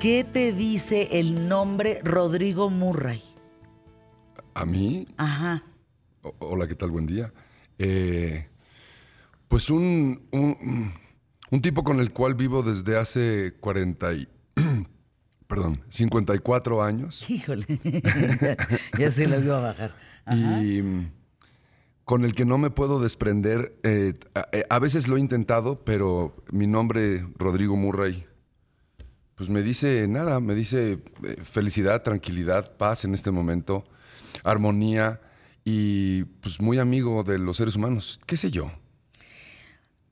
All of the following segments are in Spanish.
¿Qué te dice el nombre Rodrigo Murray? ¿A mí? Ajá. O- Hola, ¿qué tal? Buen día. Eh, pues un, un, un tipo con el cual vivo desde hace 40 y... perdón, 54 años. Híjole. ya se lo iba a bajar. Ajá. y con el que no me puedo desprender. eh, a, eh, a veces lo he intentado, pero mi nombre, Rodrigo Murray, pues me dice nada, me dice eh, felicidad, tranquilidad, paz en este momento, armonía y pues muy amigo de los seres humanos. ¿Qué sé yo?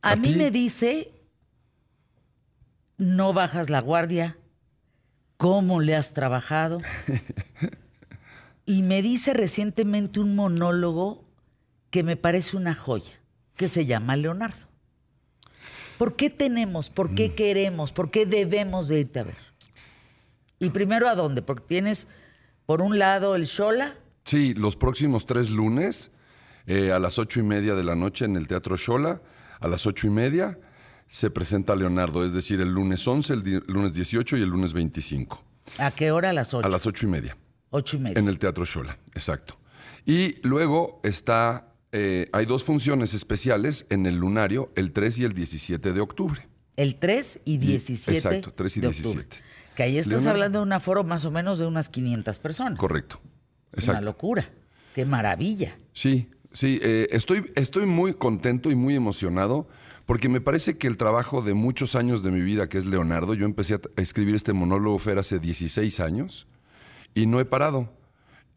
A, ¿A mí ti? me dice, no bajas la guardia, cómo le has trabajado. y me dice recientemente un monólogo que me parece una joya, que se llama Leonardo. ¿Por qué tenemos, por Mm. qué queremos, por qué debemos de irte a ver? Y primero a dónde, porque tienes por un lado el Shola, Sí, los próximos tres lunes, eh, a las ocho y media de la noche en el Teatro Shola, a las ocho y media, se presenta Leonardo, es decir, el lunes 11, el, di- el lunes 18 y el lunes 25, ¿a qué hora? A las ocho. a las ocho y media, ocho y media. en el Teatro Shola, exacto. Y luego está, eh, hay dos funciones especiales en el Lunario, el 3 y el 17 de octubre. El 3 y 17 exacto, 3 y de 17. octubre. Que ahí estás Leonardo. hablando de un aforo más o menos de unas 500 personas. Correcto, Es Una exacto. locura. Qué maravilla. Sí, sí, eh, estoy, estoy muy contento y muy emocionado porque me parece que el trabajo de muchos años de mi vida, que es Leonardo, yo empecé a, a escribir este monólogo Fer hace 16 años y no he parado.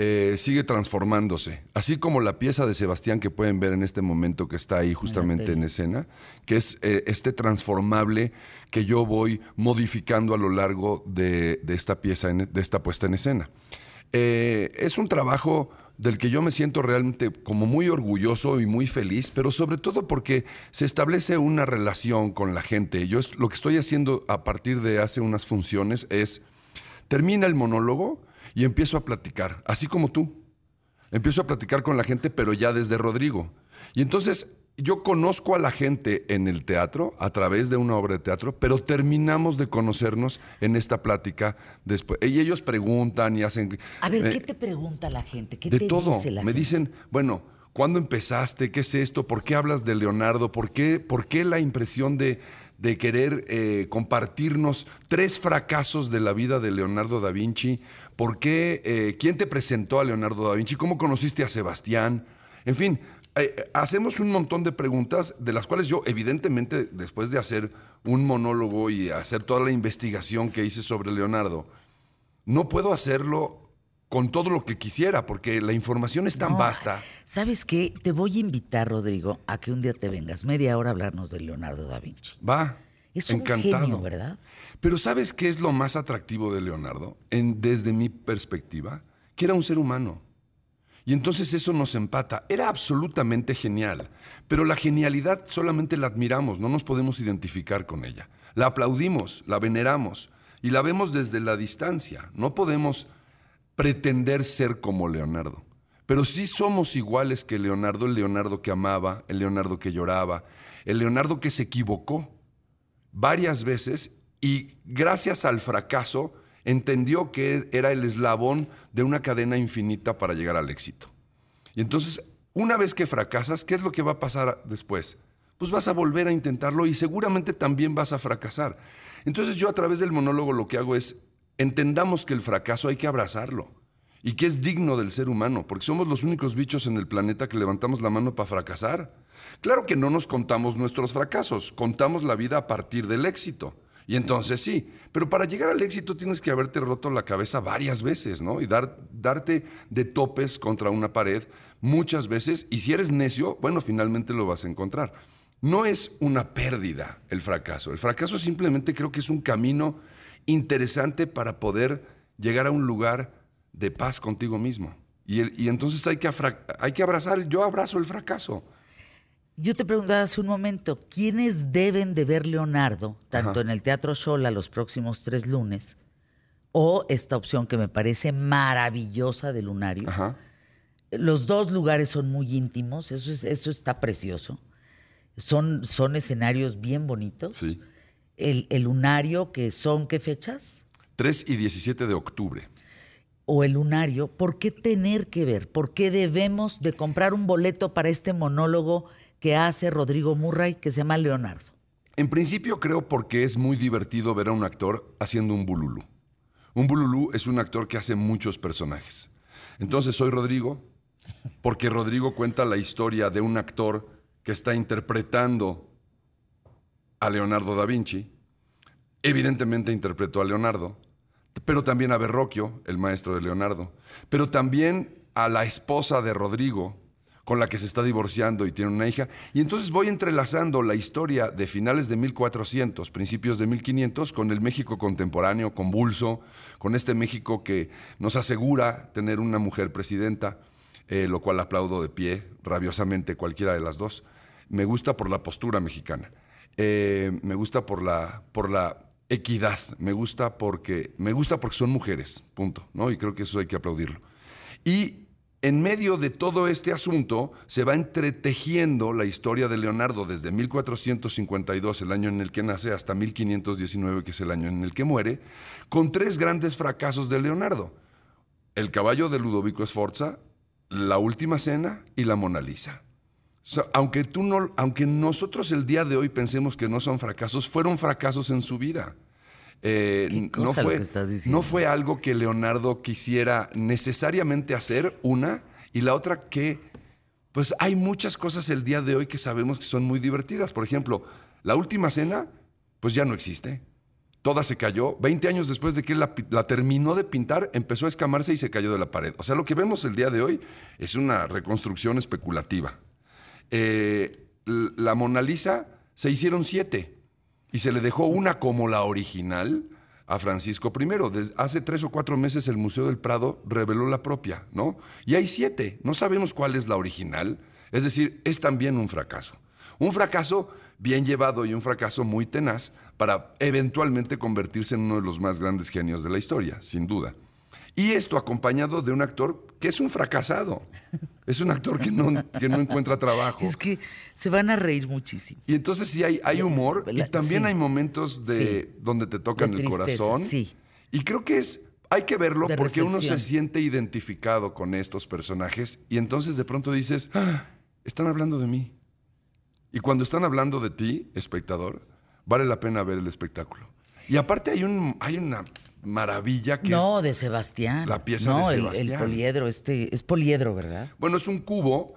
Eh, sigue transformándose, así como la pieza de Sebastián que pueden ver en este momento que está ahí justamente en escena, que es eh, este transformable que yo voy modificando a lo largo de, de esta pieza, en- de esta puesta en escena. Eh, es un trabajo del que yo me siento realmente como muy orgulloso y muy feliz, pero sobre todo porque se establece una relación con la gente. Yo es- lo que estoy haciendo a partir de hace unas funciones es, termina el monólogo y empiezo a platicar, así como tú. Empiezo a platicar con la gente, pero ya desde Rodrigo. Y entonces yo conozco a la gente en el teatro, a través de una obra de teatro, pero terminamos de conocernos en esta plática después. Y ellos preguntan y hacen... A ver, eh, ¿qué te pregunta la gente? ¿Qué de te todo. dice la Me gente? dicen, bueno, ¿cuándo empezaste? ¿Qué es esto? ¿Por qué hablas de Leonardo? ¿Por qué, por qué la impresión de, de querer eh, compartirnos tres fracasos de la vida de Leonardo da Vinci? ¿Por qué? eh, ¿Quién te presentó a Leonardo da Vinci? ¿Cómo conociste a Sebastián? En fin, eh, hacemos un montón de preguntas de las cuales yo, evidentemente, después de hacer un monólogo y hacer toda la investigación que hice sobre Leonardo, no puedo hacerlo con todo lo que quisiera, porque la información es tan No, vasta. ¿Sabes qué? Te voy a invitar, Rodrigo, a que un día te vengas, media hora a hablarnos de Leonardo da Vinci. Va. Es un encantado. genio, ¿verdad? Pero ¿sabes qué es lo más atractivo de Leonardo? En, desde mi perspectiva, que era un ser humano. Y entonces eso nos empata. Era absolutamente genial. Pero la genialidad solamente la admiramos, no nos podemos identificar con ella. La aplaudimos, la veneramos y la vemos desde la distancia. No podemos pretender ser como Leonardo. Pero sí somos iguales que Leonardo, el Leonardo que amaba, el Leonardo que lloraba, el Leonardo que se equivocó varias veces y gracias al fracaso entendió que era el eslabón de una cadena infinita para llegar al éxito. Y entonces, una vez que fracasas, ¿qué es lo que va a pasar después? Pues vas a volver a intentarlo y seguramente también vas a fracasar. Entonces yo a través del monólogo lo que hago es, entendamos que el fracaso hay que abrazarlo y que es digno del ser humano, porque somos los únicos bichos en el planeta que levantamos la mano para fracasar. Claro que no nos contamos nuestros fracasos, contamos la vida a partir del éxito. Y entonces sí, pero para llegar al éxito tienes que haberte roto la cabeza varias veces, ¿no? Y dar, darte de topes contra una pared muchas veces. Y si eres necio, bueno, finalmente lo vas a encontrar. No es una pérdida el fracaso. El fracaso simplemente creo que es un camino interesante para poder llegar a un lugar de paz contigo mismo. Y, el- y entonces hay que, hay que abrazar, yo abrazo el fracaso. Yo te preguntaba hace un momento, ¿quiénes deben de ver Leonardo, tanto Ajá. en el Teatro Sola los próximos tres lunes, o esta opción que me parece maravillosa de Lunario? Ajá. Los dos lugares son muy íntimos, eso, es, eso está precioso. Son, son escenarios bien bonitos. Sí. El, el Lunario, que son, ¿qué fechas? 3 y 17 de octubre. O el lunario, ¿por qué tener que ver? ¿Por qué debemos de comprar un boleto para este monólogo que hace Rodrigo Murray que se llama Leonardo? En principio creo porque es muy divertido ver a un actor haciendo un bululú. Un bululú es un actor que hace muchos personajes. Entonces soy Rodrigo porque Rodrigo cuenta la historia de un actor que está interpretando a Leonardo da Vinci. Evidentemente interpretó a Leonardo, pero también a Berroquio, el maestro de Leonardo, pero también a la esposa de Rodrigo, con la que se está divorciando y tiene una hija. Y entonces voy entrelazando la historia de finales de 1400, principios de 1500, con el México contemporáneo, convulso, con este México que nos asegura tener una mujer presidenta, eh, lo cual aplaudo de pie, rabiosamente, cualquiera de las dos. Me gusta por la postura mexicana, eh, me gusta por la, por la equidad, me gusta porque, me gusta porque son mujeres, punto, ¿no? Y creo que eso hay que aplaudirlo. Y en medio de todo este asunto se va entretejiendo la historia de Leonardo desde 1452, el año en el que nace, hasta 1519, que es el año en el que muere, con tres grandes fracasos de Leonardo. El caballo de Ludovico Sforza, La Última Cena y La Mona Lisa. Aunque, tú no, aunque nosotros el día de hoy pensemos que no son fracasos, fueron fracasos en su vida. Eh, no, fue, no fue algo que Leonardo quisiera necesariamente hacer, una, y la otra que, pues hay muchas cosas el día de hoy que sabemos que son muy divertidas. Por ejemplo, la última cena, pues ya no existe. Toda se cayó. Veinte años después de que él la, terminó de pintar, empezó a escamarse y se cayó de la pared. O sea, lo que vemos el día de hoy es una reconstrucción especulativa. Eh, la Mona Lisa se hicieron siete y se le dejó una como la original a Francisco I. Hace tres o cuatro meses el Museo del Prado reveló la propia, ¿no? Y hay siete, no sabemos cuál es la original, es decir, es también un fracaso. Un fracaso bien llevado y un fracaso muy tenaz para eventualmente convertirse en uno de los más grandes genios de la historia, sin duda. Y esto acompañado de un actor que es un fracasado. Es un actor que no, que no encuentra trabajo. Es que se van a reír muchísimo. Y entonces sí hay, hay humor y también hay momentos de donde te tocan el corazón. Sí. Y creo que es, hay que verlo porque uno se siente identificado con estos personajes y entonces de pronto dices, ah, están hablando de mí. Y cuando están hablando de ti, espectador, vale la pena ver el espectáculo. Y aparte hay, un, hay una maravilla que no, de Sebastián. La pieza de Sebastián. El, el poliedro, este, es poliedro, ¿verdad? Bueno, es un cubo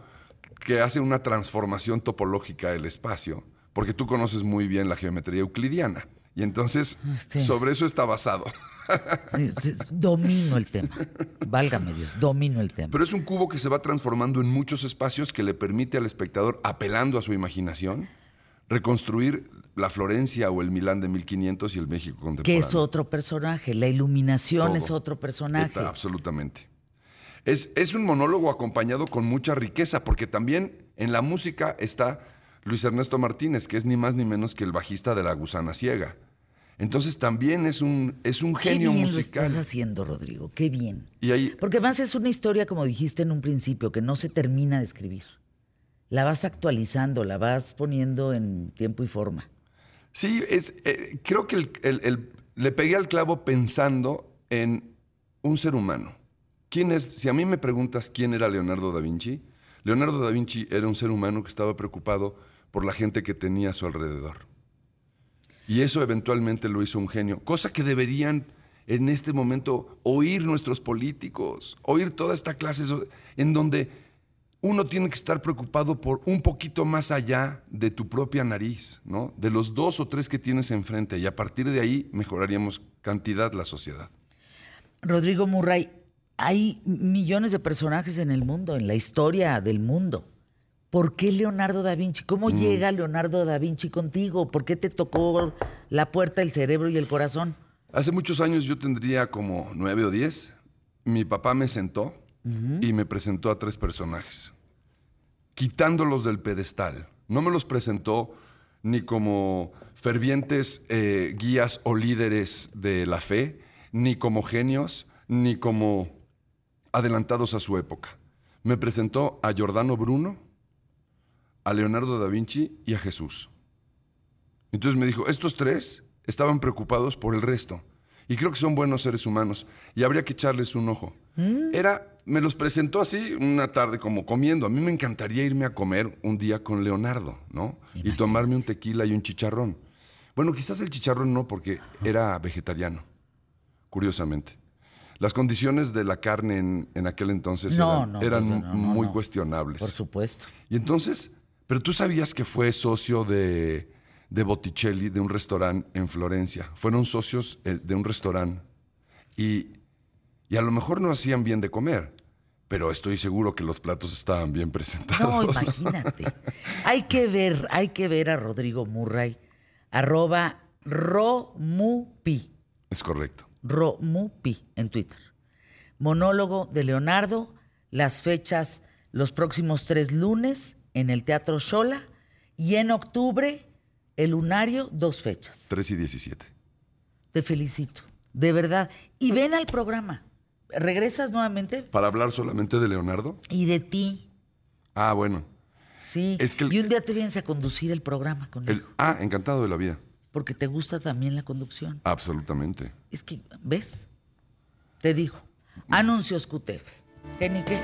que hace una transformación topológica del espacio, porque tú conoces muy bien la geometría euclidiana. Y entonces, este. sobre eso está basado. domino el tema. Válgame Dios, domino el tema. Pero es un cubo que se va transformando en muchos espacios que le permite al espectador, apelando a su imaginación, reconstruir la Florencia o el Milán de 1500 y el México contemporáneo. Que es otro personaje, la iluminación es otro personaje. absolutamente. Es, es un monólogo acompañado con mucha riqueza, porque también en la música está Luis Ernesto Martínez, que es ni más ni menos que el bajista de La Gusana Ciega. Entonces también es un, es un genio Qué bien musical. Lo estás haciendo, Rodrigo, qué bien. Y ahí, Porque además es una historia, como dijiste en un principio, que no se termina de escribir. La vas actualizando, la vas poniendo en tiempo y forma. Sí, es, eh, creo que le pegué al clavo pensando en un ser humano. ¿Quién es? Si a mí me preguntas quién era Leonardo da Vinci, Leonardo da Vinci era un ser humano que estaba preocupado por la gente que tenía a su alrededor. Y eso eventualmente lo hizo un genio, cosa que deberían en este momento oír nuestros políticos, oír toda esta clase en donde uno tiene que estar preocupado por un poquito más allá de tu propia nariz, ¿no? De los dos o tres que tienes enfrente y a partir de ahí mejoraríamos cantidad la sociedad. Rodrigo Murray, hay millones de personajes en el mundo, en la historia del mundo. ¿Por qué Leonardo da Vinci? ¿Cómo mm. llega Leonardo da Vinci contigo? ¿Por qué te tocó la puerta, el cerebro y el corazón? Hace muchos años yo tendría como nueve o diez. Mi papá me sentó y me presentó a tres personajes, quitándolos del pedestal. No me los presentó ni como fervientes eh, guías o líderes de la fe, ni como genios, ni como adelantados a su época. Me presentó a Giordano Bruno, a Leonardo da Vinci y a Jesús. Entonces me dijo, estos tres estaban preocupados por el resto. Y creo que son buenos seres humanos. Y habría que echarles un ojo. Mm. Era, me los presentó así una tarde como comiendo. A mí me encantaría irme a comer un día con Leonardo, ¿no? Y tomarme un tequila y un chicharrón. Bueno, quizás el chicharrón no, porque era vegetariano, curiosamente. Las condiciones de la carne en, en aquel entonces No, eran, no, eran no, no, muy cuestionables. Por supuesto. Y entonces, pero tú sabías que fue socio de, de Botticelli, de un restaurante en Florencia. Fueron socios eh, de un restaurante. Y, y a lo mejor no hacían bien de comer, pero estoy seguro que los platos estaban bien No, presentados. imagínate. hay que ver, hay que ver a Rodrigo Murray, arroba Romupi, es correcto. Romupi en Twitter. Monólogo de Leonardo, las fechas los próximos tres lunes en el Teatro Shola y en octubre el Lunario, dos fechas. 3 y 17. Te felicito, de verdad. Y ven al programa. Regresas nuevamente ¿Para hablar solamente de Leonardo? y de ti. Ah, bueno. Sí. Es que el- Y un día te vienes a conducir el programa conmigo. El, ah, encantado de la vida. Porque te gusta también la conducción. Absolutamente. Es que, ¿ves? Te digo. Anuncios QTF. ¿Qué ni qué?